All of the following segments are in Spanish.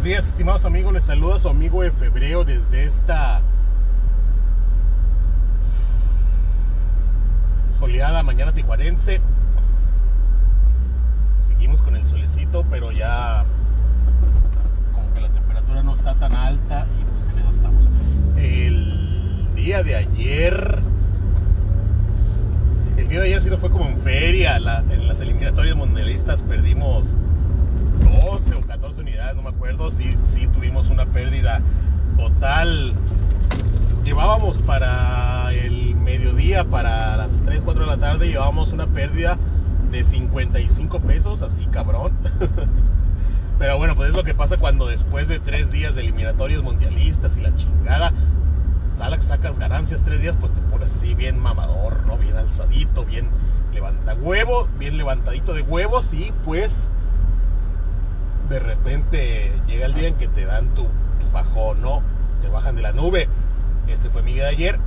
buenos días, estimados amigos. Les saluda su amigo de febrero desde esta soleada mañana tijuarense. Seguimos con el solecito, pero ya como que la temperatura no está tan alta y pues en eso estamos. El día de ayer, el día de ayer sí no fue como en feria. en las eliminatorias mundialistas perdimos 12 o 14 unidades, no me acuerdo. Sí, sí tuvimos una pérdida total. Llevábamos para el mediodía, para las 3, 4 de la tarde, llevábamos una pérdida de 55 pesos, así cabrón. Pero bueno, pues es lo que pasa cuando después de tres días de eliminatorias mundialistas y la chingada, sacas ganancias tres días, pues te pones así bien mamador, ¿no? Bien alzadito, bien levanta huevo, bien levantadito de huevos y pues de repente llega el día en que te dan tu, tu bajón, ¿no? Te bajan de la nube. Este fue mi día de ayer.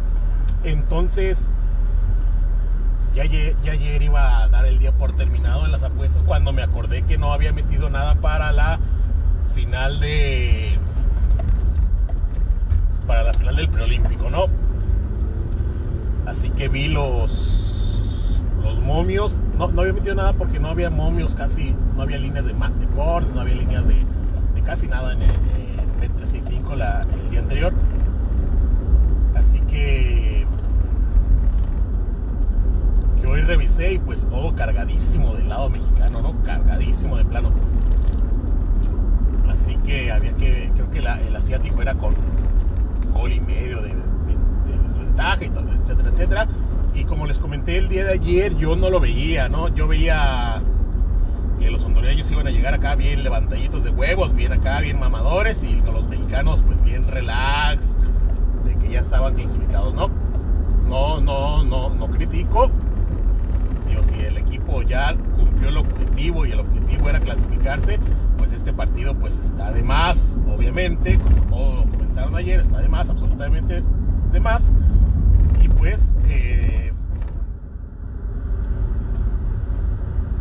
Entonces, ya ya ayer iba a dar el día por terminado en las apuestas cuando me acordé que no había metido nada para la final de. Para la final del preolímpico, ¿no? Así que vi los. Los momios. No, no había metido nada porque no había momios casi. No había líneas de, de cortes, no había líneas de, de casi nada en el en Bet365 la- el día anterior. Así que. Que hoy revisé y pues todo cargadísimo del lado mexicano, ¿no? Cargadísimo de plano. Así que había que. Creo que el asiático era con gol y medio de, de- de desventaja y todo, etcétera, etcétera. Y como les comenté el día de ayer, yo no lo veía, ¿no? Yo veía que los hondureños iban a llegar acá bien levantaditos de huevos, bien acá, bien mamadores, y con los mexicanos, pues bien relax, de que ya estaban clasificados, ¿no? No, no, no, no critico. Digo, si el equipo ya cumplió el objetivo y el objetivo era clasificarse, pues este partido pues está de más, obviamente, como todos comentaron ayer, está de más, absolutamente de más. Eh,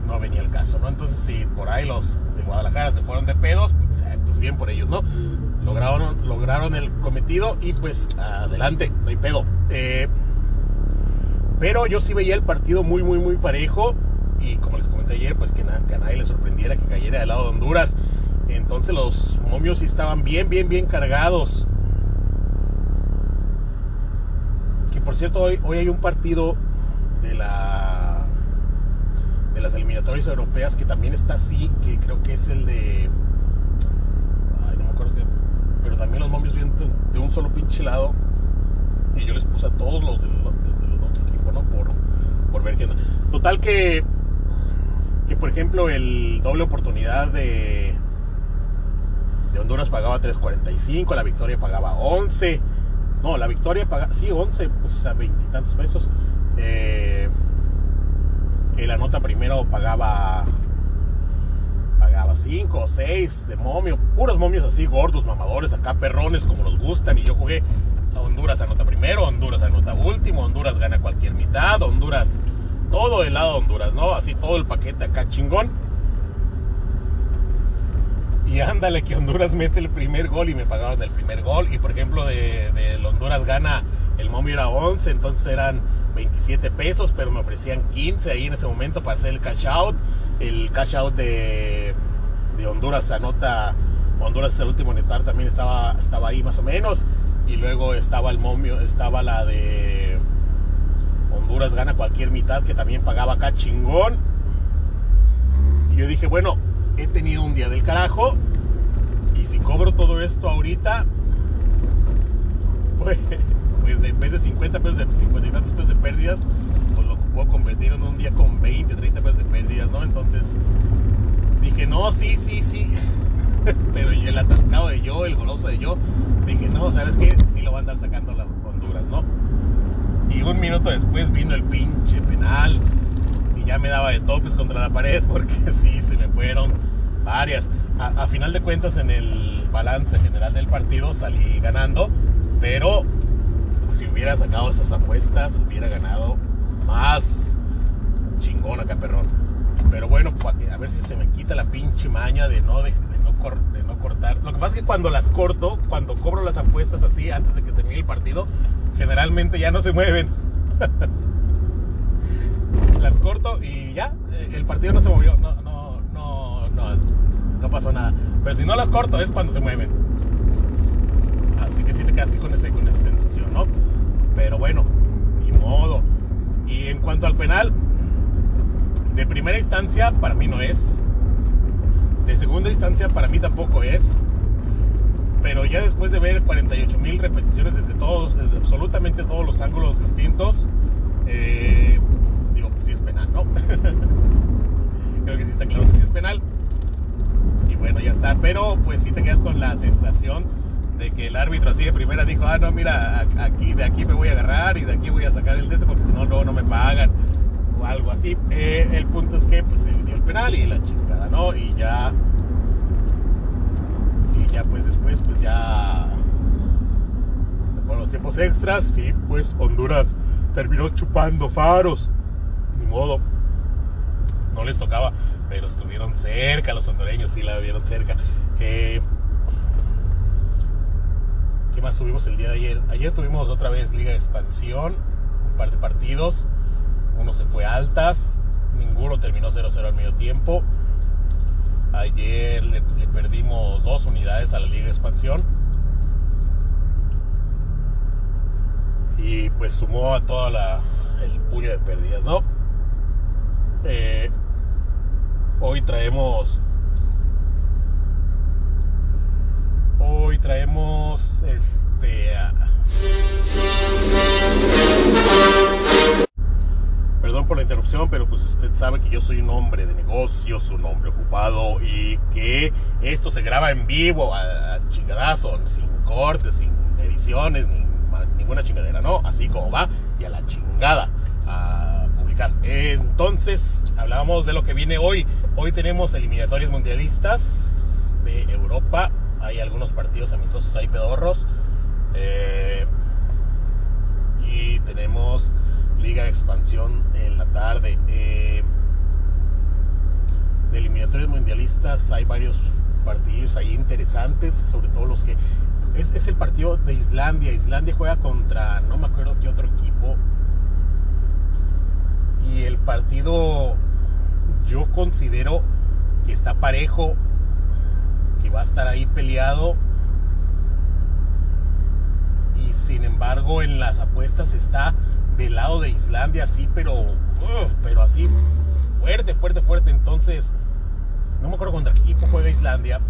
no venía el caso, ¿no? Entonces si por ahí los de Guadalajara se fueron de pedos, pues bien por ellos, ¿no? Lograron, lograron el cometido y pues adelante, no hay pedo. Eh, pero yo sí veía el partido muy, muy, muy parejo. Y como les comenté ayer, pues que, na- que a nadie le sorprendiera que cayera del lado de Honduras. Entonces los momios sí estaban bien, bien, bien cargados. Que por cierto, hoy, hoy hay un partido de la de las eliminatorias europeas que también está así, que creo que es el de. Ay, no me acuerdo qué. Pero también los momios vienen de un solo pinche lado. Y yo les puse a todos los de- los equipos, ¿no? Por, por ver qué onda. Total que. Que por ejemplo el doble oportunidad de. De Honduras pagaba 3.45, la victoria pagaba 11. No, la victoria pagaba. Sí, 11, pues o sea, veintitantos pesos. Eh, el anota primero pagaba. Pagaba 5 o 6 de momio. Puros momios así, gordos, mamadores, acá perrones como nos gustan. Y yo jugué a Honduras anota primero, Honduras anota último, Honduras gana cualquier mitad, Honduras. Todo el lado de Honduras, ¿no? Así todo el paquete acá chingón. Y ándale que Honduras mete el primer gol y me pagaron el primer gol. Y por ejemplo, de, de Honduras gana, el momio era 11, entonces eran 27 pesos, pero me ofrecían 15 ahí en ese momento para hacer el cash out. El cash out de, de Honduras anota, Honduras es el último netar, también estaba, estaba ahí más o menos. Y luego estaba el momio, estaba la de Honduras gana cualquier mitad, que también pagaba acá chingón. Y yo dije, bueno, he tenido un día del carajo. Y si cobro todo esto ahorita, pues, pues en vez de 50 pesos, de 50 y tantos pesos de pérdidas, pues lo puedo convertir en un día con 20, 30 pesos de pérdidas, ¿no? Entonces dije, no, sí, sí, sí. Pero y el atascado de yo, el goloso de yo, dije, no, ¿sabes qué? Sí lo va a andar sacando las Honduras, ¿no? Y un minuto después vino el pinche penal y ya me daba de topes contra la pared porque sí, se me fueron varias. A, final de cuentas, en el balance general del partido salí ganando, pero si hubiera sacado esas apuestas, hubiera ganado más chingón acá, perrón. Pero bueno, a ver si se me quita la pinche maña de no, de, no de no cortar. Lo que pasa es que cuando las corto, cuando cobro las apuestas así antes de que termine el partido, generalmente ya no se mueven. las corto y ya, eh, el partido no se movió, pasó nada. Pero si no las corto es cuando se mueven. Así que sí te quedaste con, ese, con esa sensación, ¿no? Pero bueno, ni modo. Y en cuanto al penal, de primera instancia para mí no es. De segunda instancia para mí tampoco es. Pero ya después de ver 48 mil repeticiones desde todos, desde absolutamente todos los ángulos distintos, eh, digo, pues sí es penal, ¿no? Creo que sí está claro que sí es penal. Bueno, ya está. Pero pues sí te quedas con la sensación de que el árbitro así de primera dijo, ah, no, mira, aquí, de aquí me voy a agarrar y de aquí voy a sacar el DS porque si no, luego no me pagan o algo así. Eh, el punto es que pues se dio el penal y la chingada, ¿no? Y ya, y ya pues después, pues ya, con los tiempos extras, sí, pues Honduras terminó chupando faros, ni modo, no les tocaba, pero estuvieron cerca los hondureños, sí la vieron cerca. Eh, ¿Qué más tuvimos el día de ayer? Ayer tuvimos otra vez Liga de Expansión, un par de partidos. Uno se fue altas, ninguno terminó 0-0 al medio tiempo. Ayer le, perdimos dos unidades a la Liga de Expansión. Y pues sumó a toda la el puño de pérdidas, ¿no? Eh, traemos Hoy traemos este. Perdón por la interrupción, pero pues usted sabe que yo soy un hombre de negocios, un hombre ocupado y que esto se graba en vivo a, chingadazo, sin cortes, sin ediciones, ni ninguna chingadera, ¿no? Así como va y a la chingada a publicar. Entonces, hablábamos de lo que viene hoy. Hoy tenemos eliminatorios mundialistas de Europa hay algunos partidos amistosos ahí pedorros. Eh, y tenemos Liga de Expansión en la tarde. Eh, de eliminatorios mundialistas hay varios partidos ahí interesantes, sobre todo los que... Es, es, el partido de Islandia. Islandia juega contra no me acuerdo qué otro equipo. Y el partido yo considero que está parejo que va a estar ahí peleado. Y sin embargo en las apuestas está del lado de Islandia, así, pero, pero así fuerte, fuerte, fuerte. Entonces, no me acuerdo contra qué equipo juega Islandia.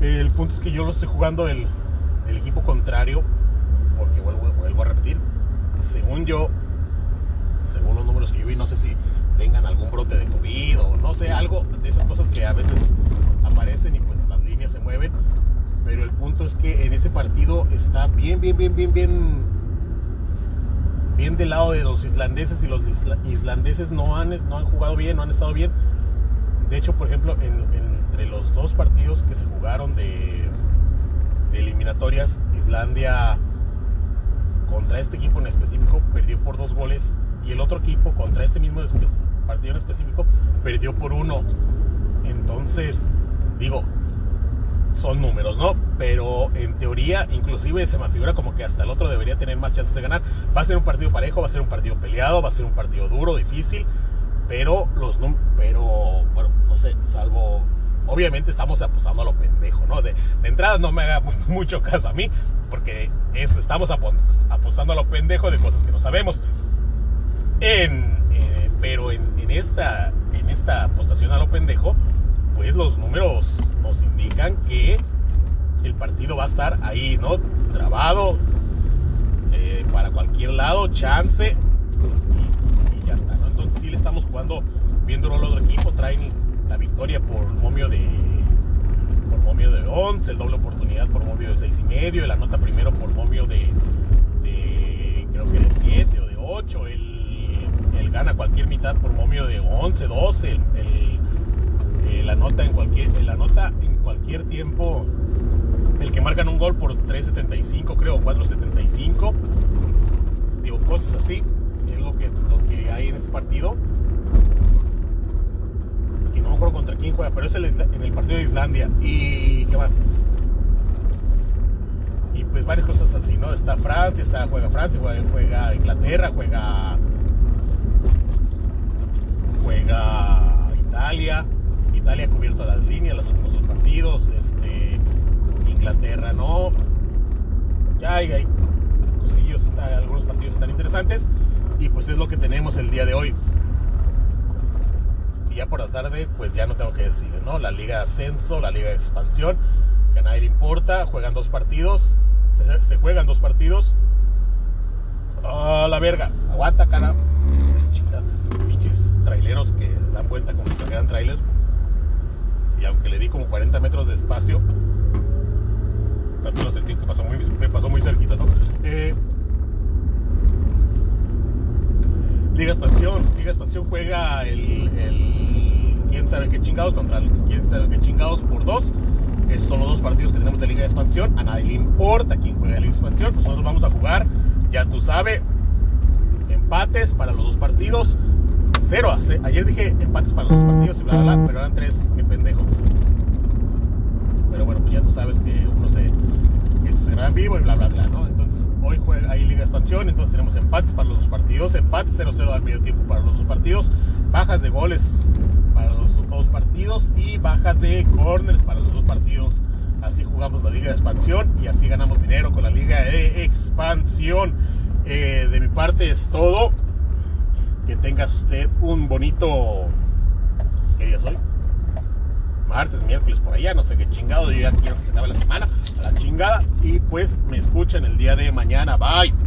El punto es que yo lo estoy jugando el, equipo contrario, porque vuelvo a repetir, según yo, según los números que yo vi, no sé si tengan algún brote de COVID o no sé, algo de esas cosas que a veces aparecen y pues las líneas se mueven. Pero el punto es que en ese partido está bien, bien, bien, bien, bien, bien del lado de los islandeses y los islandeses no han, no han jugado bien, no han estado bien. De hecho, por ejemplo, entre los dos partidos que se jugaron de, de eliminatorias, Islandia contra este equipo en específico perdió por dos goles y el otro equipo contra este mismo partido en específico perdió por uno. Entonces, digo, son números, ¿no? Pero en teoría, inclusive se me figura como que hasta el otro debería tener más chances de ganar. Va a ser un partido parejo, va a ser un partido peleado, va a ser un partido duro, difícil, pero los pero bueno, no sé, salvo obviamente estamos apostando a lo pendejo, ¿no? De, entrada no me haga mucho caso a mí, porque eso, estamos apostando a lo pendejo de cosas que no sabemos. Eh, pero en, esta, en esta apostación a lo pendejo, pues los números nos indican que el partido va a estar ahí, ¿no? Trabado eh, para cualquier lado, chance y, ya está, ¿no? Entonces sí le estamos jugando viéndolo al otro equipo, traen la victoria por momio de por momio de 11, el doble oportunidad por momio de 6 y medio, la nota primero por momio de, de creo que de 7 o de 8, el él gana cualquier mitad por momio de 11, 12, eh, la nota en cualquier, la nota en cualquier tiempo, el que marcan un gol por 3.75 creo, 4.75, digo, cosas así, es lo que, lo que hay en este partido. Y no me acuerdo contra pero es el, en el partido de Islandia. ¿Y qué más? Y pues varias cosas así, ¿no? Está Francia, está, juega Francia, juega, juega Inglaterra, juega. Juega Italia. Italia ha cubierto las líneas, los últimos dos partidos. Este, Inglaterra no. Ya hay, hay cosillos, algunos partidos están interesantes. Y pues es lo que tenemos el día de hoy. Y ya por la tarde, pues ya no tengo que decir, ¿no? La Liga de Ascenso, la Liga de Expansión, que a nadie le importa. Juegan dos partidos. Se, se juegan dos partidos. A la verga. Aguanta, cara. Chingada. Traileros que dan vuelta como si fueran trailer. Y aunque le di como 40 metros de espacio, también lo sentí que pasó muy, me pasó muy cerquita, ¿no? Eh, Liga Expansión. Liga Expansión juega el, el, quién sabe qué chingados contra el quién sabe qué chingados por dos. Esos son los dos partidos que tenemos de Liga de Expansión. A nadie le importa quién juega Liga de Expansión. Nosotros vamos a jugar, ya tú sabes, empates para los dos partidos. Cero a cero. Ayer dije empates para los dos partidos y bla, bla, pero eran tres. Qué pendejo. Pero bueno, pues ya tú sabes que uno se, que se graba en vivo y bla, bla, bla, ¿no? Entonces, hoy juega ahí Liga de Expansión, entonces tenemos empates para los dos partidos, empates 0-0 al medio tiempo para los dos partidos, bajas de goles para los dos partidos y bajas de corners para los dos partidos. Así jugamos la Liga de Expansión y así ganamos dinero con la Liga de Expansión. Eh, de mi parte es todo. Que tengas usted un bonito. ¿Qué día soy? Martes, miércoles, por allá, no sé qué chingado. Yo ya quiero que se acabe la semana. A la chingada. Y pues me escuchan el día de mañana. Bye.